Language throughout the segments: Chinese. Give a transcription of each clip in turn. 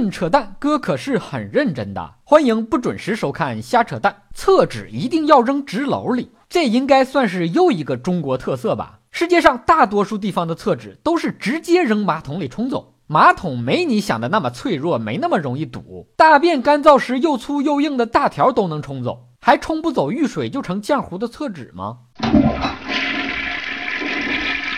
论扯淡，哥可是很认真的。欢迎不准时收看瞎扯淡。厕纸一定要扔纸篓里，这应该算是又一个中国特色吧？世界上大多数地方的厕纸都是直接扔马桶里冲走，马桶没你想的那么脆弱，没那么容易堵。大便干燥时又粗又硬的大条都能冲走，还冲不走遇水就成浆糊的厕纸吗？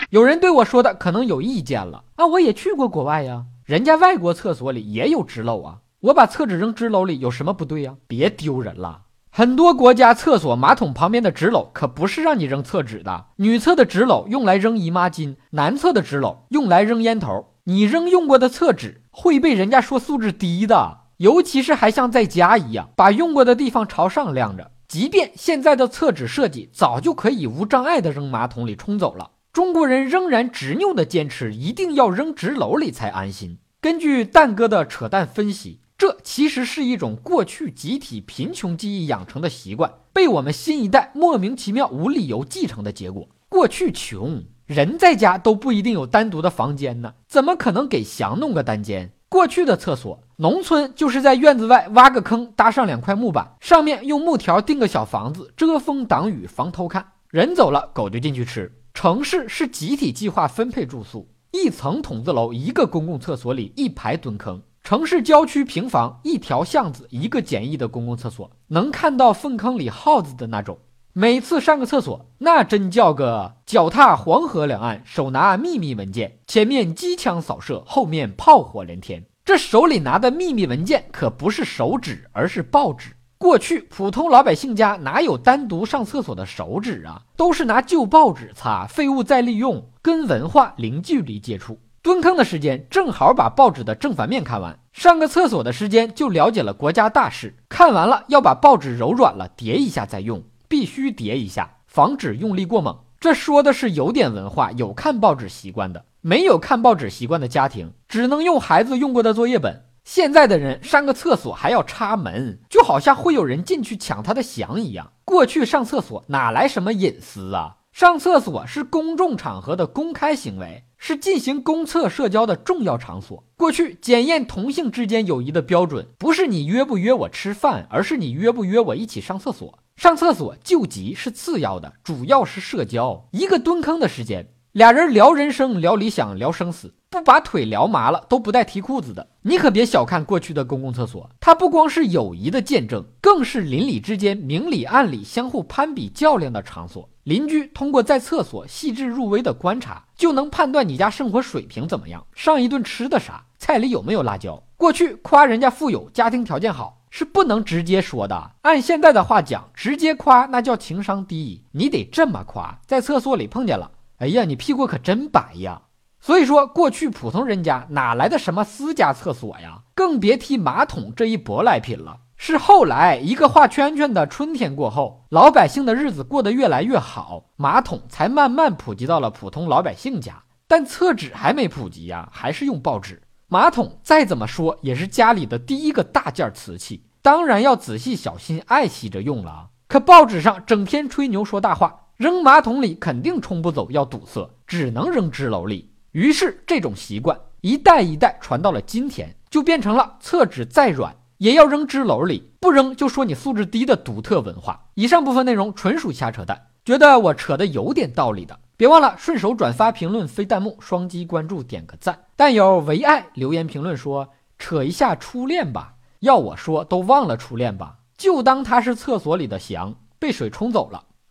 有人对我说的可能有意见了啊！我也去过国外呀。人家外国厕所里也有纸篓啊，我把厕纸扔纸篓里有什么不对呀？别丢人了。很多国家厕所马桶旁边的纸篓可不是让你扔厕纸的，女厕的纸篓用来扔姨妈巾，男厕的纸篓用来扔烟头。你扔用过的厕纸会被人家说素质低的，尤其是还像在家一样把用过的地方朝上晾着。即便现在的厕纸设计早就可以无障碍的扔马桶里冲走了。中国人仍然执拗地坚持一定要扔纸篓里才安心。根据蛋哥的扯淡分析，这其实是一种过去集体贫穷记忆养成的习惯，被我们新一代莫名其妙无理由继承的结果。过去穷人在家都不一定有单独的房间呢，怎么可能给翔弄个单间？过去的厕所，农村就是在院子外挖个坑，搭上两块木板，上面用木条钉个小房子，遮风挡雨，防偷看。人走了，狗就进去吃。城市是集体计划分配住宿，一层筒子楼，一个公共厕所里一排蹲坑。城市郊区平房，一条巷子一个简易的公共厕所，能看到粪坑里耗子的那种。每次上个厕所，那真叫个脚踏黄河两岸，手拿秘密文件，前面机枪扫射，后面炮火连天。这手里拿的秘密文件可不是手纸，而是报纸。过去普通老百姓家哪有单独上厕所的手纸啊？都是拿旧报纸擦，废物再利用，跟文化零距离接触。蹲坑的时间正好把报纸的正反面看完，上个厕所的时间就了解了国家大事。看完了要把报纸揉软了叠一下再用，必须叠一下，防止用力过猛。这说的是有点文化、有看报纸习惯的。没有看报纸习惯的家庭，只能用孩子用过的作业本。现在的人上个厕所还要插门，就好像会有人进去抢他的翔一样。过去上厕所哪来什么隐私啊？上厕所是公众场合的公开行为，是进行公厕社交的重要场所。过去检验同性之间友谊的标准，不是你约不约我吃饭，而是你约不约我一起上厕所。上厕所救急是次要的，主要是社交。一个蹲坑的时间。俩人聊人生、聊理想、聊生死，不把腿聊麻了都不带提裤子的。你可别小看过去的公共厕所，它不光是友谊的见证，更是邻里之间明里暗里相互攀比较量的场所。邻居通过在厕所细致入微的观察，就能判断你家生活水平怎么样，上一顿吃的啥，菜里有没有辣椒。过去夸人家富有，家庭条件好，是不能直接说的。按现在的话讲，直接夸那叫情商低，你得这么夸，在厕所里碰见了。哎呀，你屁股可真白呀！所以说，过去普通人家哪来的什么私家厕所呀？更别提马桶这一舶来品了。是后来一个画圈圈的春天过后，老百姓的日子过得越来越好，马桶才慢慢普及到了普通老百姓家。但厕纸还没普及呀，还是用报纸。马桶再怎么说也是家里的第一个大件瓷器，当然要仔细小心爱惜着用了。可报纸上整天吹牛说大话。扔马桶里肯定冲不走，要堵塞，只能扔纸篓里。于是这种习惯一代一代传到了今天，就变成了厕纸再软也要扔纸篓里，不扔就说你素质低的独特文化。以上部分内容纯属瞎扯淡，觉得我扯的有点道理的，别忘了顺手转发、评论、飞弹幕、双击关注、点个赞。但有唯爱留言评论说扯一下初恋吧，要我说都忘了初恋吧，就当他是厕所里的翔，被水冲走了。